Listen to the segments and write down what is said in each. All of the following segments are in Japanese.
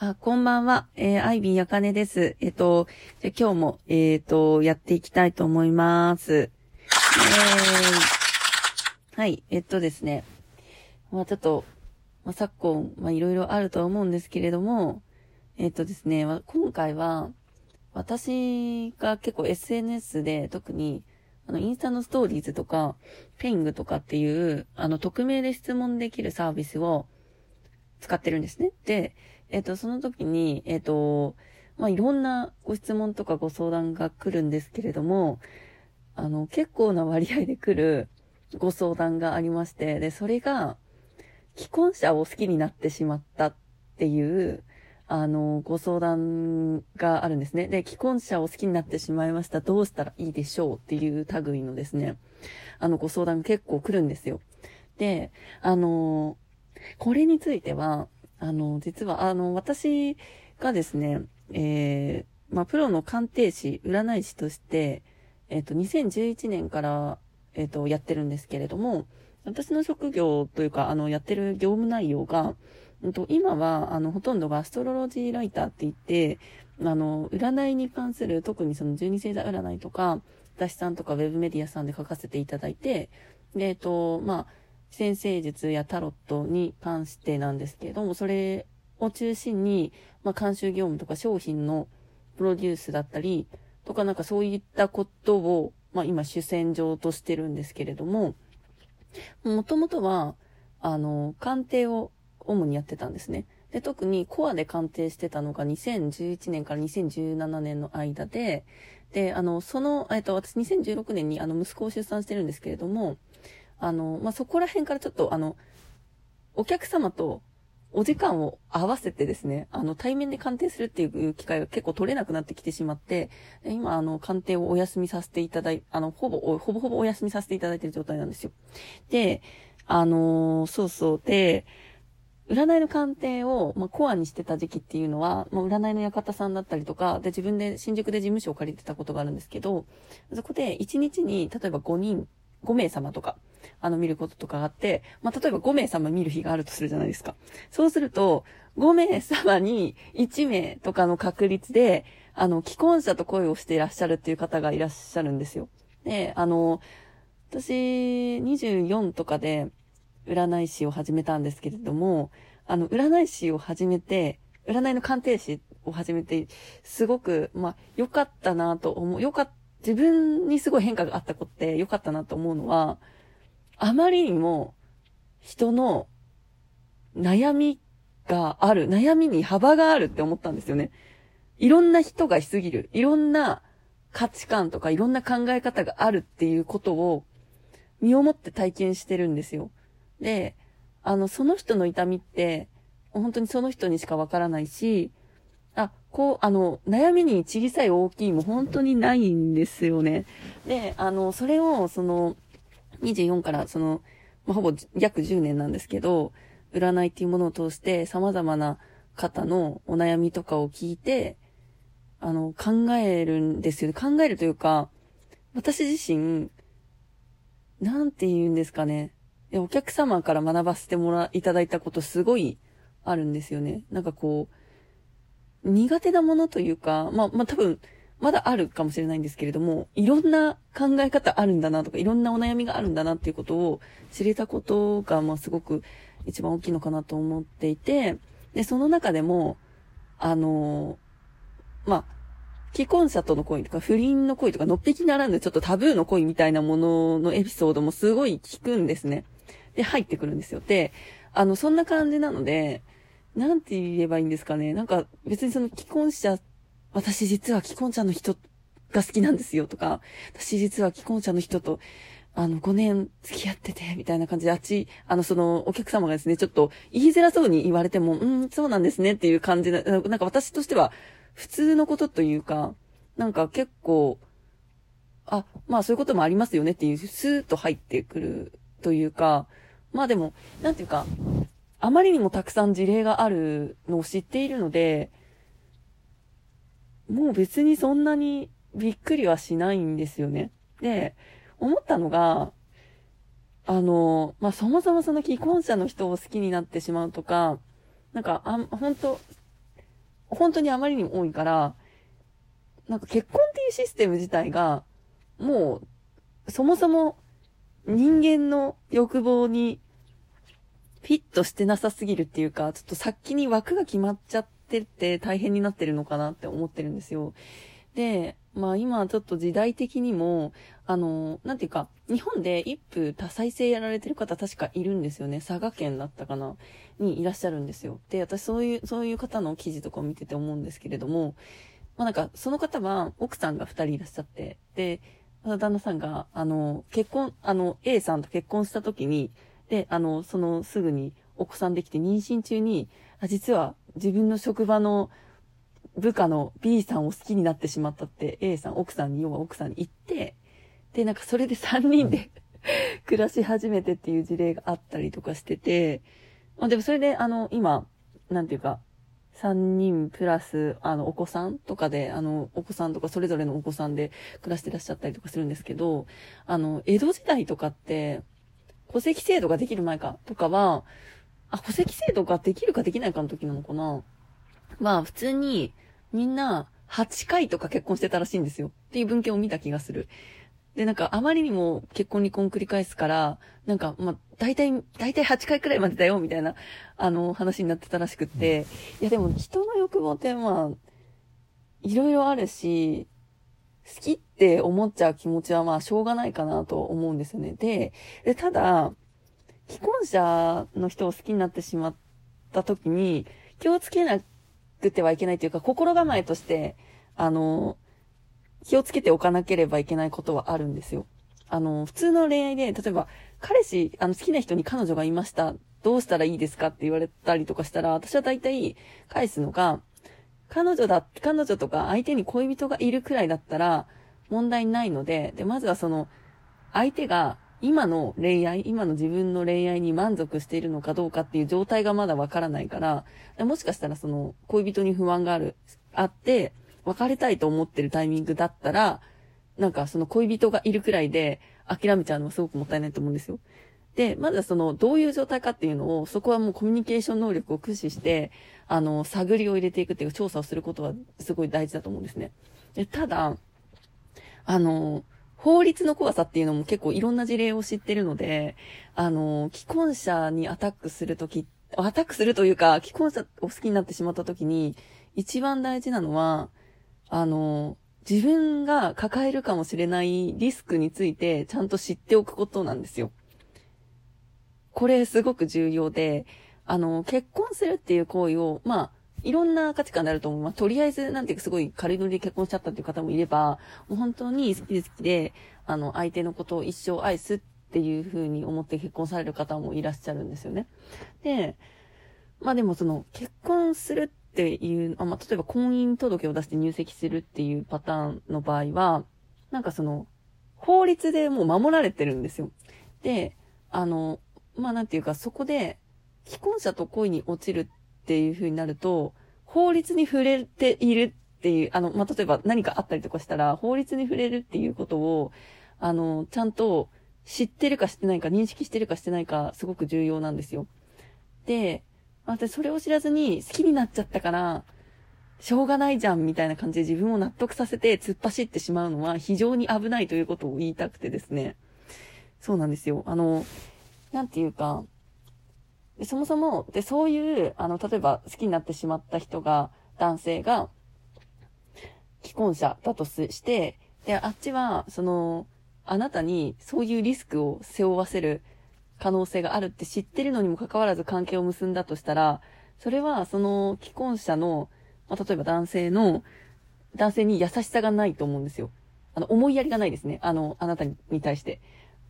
あ、こんばんは。えー、アイビーやかねです。えっ、ー、と、じゃ今日も、えっ、ー、と、やっていきたいと思います。えー、はい、えっとですね。まあちょっと、まあ、昨今、まあいろいろあると思うんですけれども、えっとですね、今回は、私が結構 SNS で特に、あの、インスタのストーリーズとか、ペイングとかっていう、あの、匿名で質問できるサービスを使ってるんですね。で、えっ、と、その時に、えっ、と、まあ、いろんなご質問とかご相談が来るんですけれども、あの、結構な割合で来る ご相談がありまして、で、それが、既婚者を好きになってしまったっていう、あの、ご相談があるんですね。で、既婚者を好きになってしまいました。どうしたらいいでしょうっていう類のですね、あの、ご相談結構来るんですよ。で、あの、これについては、あの、実は、あの、私がですね、えー、まあ、プロの鑑定士、占い師として、えっ、ー、と、2011年から、えっ、ー、と、やってるんですけれども、私の職業というか、あの、やってる業務内容が、うんと、今は、あの、ほとんどがアストロロジーライターって言って、あの、占いに関する、特にその十二星座占いとか、私さんとかウェブメディアさんで書かせていただいて、で、えっ、と、まあ、先生術やタロットに関してなんですけれども、それを中心に、まあ、監修業務とか商品のプロデュースだったり、とかなんかそういったことを、まあ、今主戦場としてるんですけれども、もともとは、あの、鑑定を主にやってたんですね。で、特にコアで鑑定してたのが2011年から2017年の間で、で、あの、その、えっと、私2016年にあの息子を出産してるんですけれども、あの、まあ、そこら辺からちょっと、あの、お客様とお時間を合わせてですね、あの、対面で鑑定するっていう機会が結構取れなくなってきてしまって、今、あの、鑑定をお休みさせていただい、あの、ほぼ、ほぼほぼお休みさせていただいている状態なんですよ。で、あのー、そうそう。で、占いの鑑定を、まあ、コアにしてた時期っていうのは、もう占いの館さんだったりとか、で、自分で新宿で事務所を借りてたことがあるんですけど、そこで1日に、例えば5人、5名様とか、あの、見ることとかあって、まあ、例えば5名様見る日があるとするじゃないですか。そうすると、5名様に1名とかの確率で、あの、既婚者と恋をしていらっしゃるっていう方がいらっしゃるんですよ。で、あの、私、24とかで占い師を始めたんですけれども、あの、占い師を始めて、占いの鑑定士を始めて、すごく、まあ、良かったなと思う、良かっ、自分にすごい変化があった子って良かったなと思うのは、あまりにも人の悩みがある、悩みに幅があるって思ったんですよね。いろんな人がいすぎる。いろんな価値観とかいろんな考え方があるっていうことを身をもって体験してるんですよ。で、あの、その人の痛みって、本当にその人にしかわからないし、あ、こう、あの、悩みに小さい大きいも本当にないんですよね。で、あの、それを、その、24からその、ま、ほぼ約10年なんですけど、占いっていうものを通して様々な方のお悩みとかを聞いて、あの、考えるんですよね。考えるというか、私自身、なんて言うんですかね。お客様から学ばせてもら、いただいたことすごいあるんですよね。なんかこう、苦手なものというか、まあ、まあ、多分、まだあるかもしれないんですけれども、いろんな考え方あるんだなとか、いろんなお悩みがあるんだなっていうことを知れたことが、まあすごく一番大きいのかなと思っていて、で、その中でも、あのまあ、既婚者との恋とか、不倫の恋とか、のっぴきならぬちょっとタブーの恋みたいなもののエピソードもすごい聞くんですね。で、入ってくるんですよ。で、あの、そんな感じなので、なんて言えばいいんですかね。なんか、別にその既婚者私実は既婚者の人が好きなんですよとか、私実は既婚者の人と、あの、5年付き合ってて、みたいな感じで、あっち、あの、その、お客様がですね、ちょっと言いづらそうに言われても、うん、そうなんですねっていう感じで、なんか私としては、普通のことというか、なんか結構、あ、まあそういうこともありますよねっていう、スーッと入ってくるというか、まあでも、なんていうか、あまりにもたくさん事例があるのを知っているので、もう別にそんなにびっくりはしないんですよね。で、思ったのが、あの、まあ、そもそもその既婚者の人を好きになってしまうとか、なんか、あん、本当本当にあまりにも多いから、なんか結婚っていうシステム自体が、もう、そもそも人間の欲望にフィットしてなさすぎるっていうか、ちょっと先に枠が決まっちゃってて大変になってるのかなって思ってるんですよ。で、まあ今ちょっと時代的にも、あの、なんていうか、日本で一夫多妻制やられてる方確かいるんですよね。佐賀県だったかなにいらっしゃるんですよ。で、私そういう、そういう方の記事とかを見てて思うんですけれども、まあなんか、その方は奥さんが二人いらっしゃって、で、旦那さんが、あの、結婚、あの、A さんと結婚した時に、で、あの、そのすぐにお子さんできて妊娠中に、あ、実は自分の職場の部下の B さんを好きになってしまったって A さん、奥さんに、要は奥さんに言って、で、なんかそれで3人で 暮らし始めてっていう事例があったりとかしてて、まあでもそれで、あの、今、なんていうか、3人プラス、あの、お子さんとかで、あの、お子さんとかそれぞれのお子さんで暮らしてらっしゃったりとかするんですけど、あの、江戸時代とかって、戸籍制度ができる前か、とかは、あ、戸籍制度ができるかできないかの時なのかなまあ、普通に、みんな、8回とか結婚してたらしいんですよ。っていう文献を見た気がする。で、なんか、あまりにも結婚離婚繰り返すから、なんか、まあ、大体、大体8回くらいまでだよ、みたいな、あの、話になってたらしくって。いや、でも、人の欲望って、まあ、いろいろあるし、好きって思っちゃう気持ちはまあしょうがないかなと思うんですよね。で、でただ、既婚者の人を好きになってしまった時に気をつけなくてはいけないというか、心構えとして、あの、気をつけておかなければいけないことはあるんですよ。あの、普通の恋愛で、例えば、彼氏、あの、好きな人に彼女がいました。どうしたらいいですかって言われたりとかしたら、私は大体返すのが、彼女だ、彼女とか相手に恋人がいるくらいだったら問題ないので、で、まずはその、相手が今の恋愛、今の自分の恋愛に満足しているのかどうかっていう状態がまだわからないから、もしかしたらその、恋人に不安がある、あって、別れたいと思ってるタイミングだったら、なんかその恋人がいるくらいで諦めちゃうのはすごくもったいないと思うんですよ。で、まずはその、どういう状態かっていうのを、そこはもうコミュニケーション能力を駆使して、あの、探りを入れていくっていう調査をすることはすごい大事だと思うんですね。で、ただ、あの、法律の怖さっていうのも結構いろんな事例を知ってるので、あの、既婚者にアタックするとき、アタックするというか、既婚者を好きになってしまったときに、一番大事なのは、あの、自分が抱えるかもしれないリスクについてちゃんと知っておくことなんですよ。これすごく重要で、あの、結婚するっていう行為を、まあ、いろんな価値観であると思う。まあ、とりあえず、なんていうか、すごい軽いノリで結婚しちゃったっていう方もいれば、もう本当に好きで好きで、あの、相手のことを一生愛すっていう風に思って結婚される方もいらっしゃるんですよね。で、まあでもその、結婚するっていう、あまあ、例えば婚姻届を出して入籍するっていうパターンの場合は、なんかその、法律でもう守られてるんですよ。で、あの、まあなんていうか、そこで、既婚者と恋に落ちるっていう風になると、法律に触れているっていう、あの、まあ、例えば何かあったりとかしたら、法律に触れるっていうことを、あの、ちゃんと知ってるか知ってないか、認識してるかしてないか、すごく重要なんですよ。で、私それを知らずに好きになっちゃったから、しょうがないじゃんみたいな感じで自分を納得させて突っ走ってしまうのは非常に危ないということを言いたくてですね。そうなんですよ。あの、なんていうか、そもそも、で、そういう、あの、例えば好きになってしまった人が、男性が、既婚者だとして、で、あっちは、その、あなたにそういうリスクを背負わせる可能性があるって知ってるのにもかかわらず関係を結んだとしたら、それは、その既婚者の、まあ、例えば男性の、男性に優しさがないと思うんですよ。あの、思いやりがないですね。あの、あなたに対して。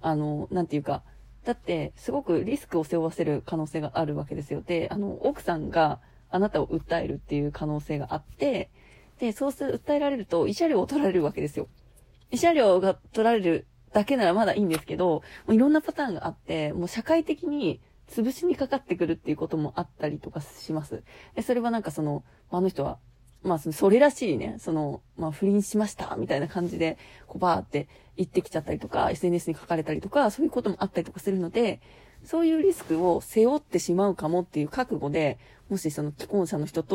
あの、なんていうか、だって、すごくリスクを背負わせる可能性があるわけですよ。で、あの、奥さんがあなたを訴えるっていう可能性があって、で、そうする、訴えられると、慰謝料を取られるわけですよ。慰謝料が取られるだけならまだいいんですけど、もういろんなパターンがあって、もう社会的に潰しにかかってくるっていうこともあったりとかします。で、それはなんかその、あの人はまあ、それらしいね、その、まあ、不倫しました、みたいな感じで、こう、バーって言ってきちゃったりとか、SNS に書かれたりとか、そういうこともあったりとかするので、そういうリスクを背負ってしまうかもっていう覚悟で、もしその既婚者の人と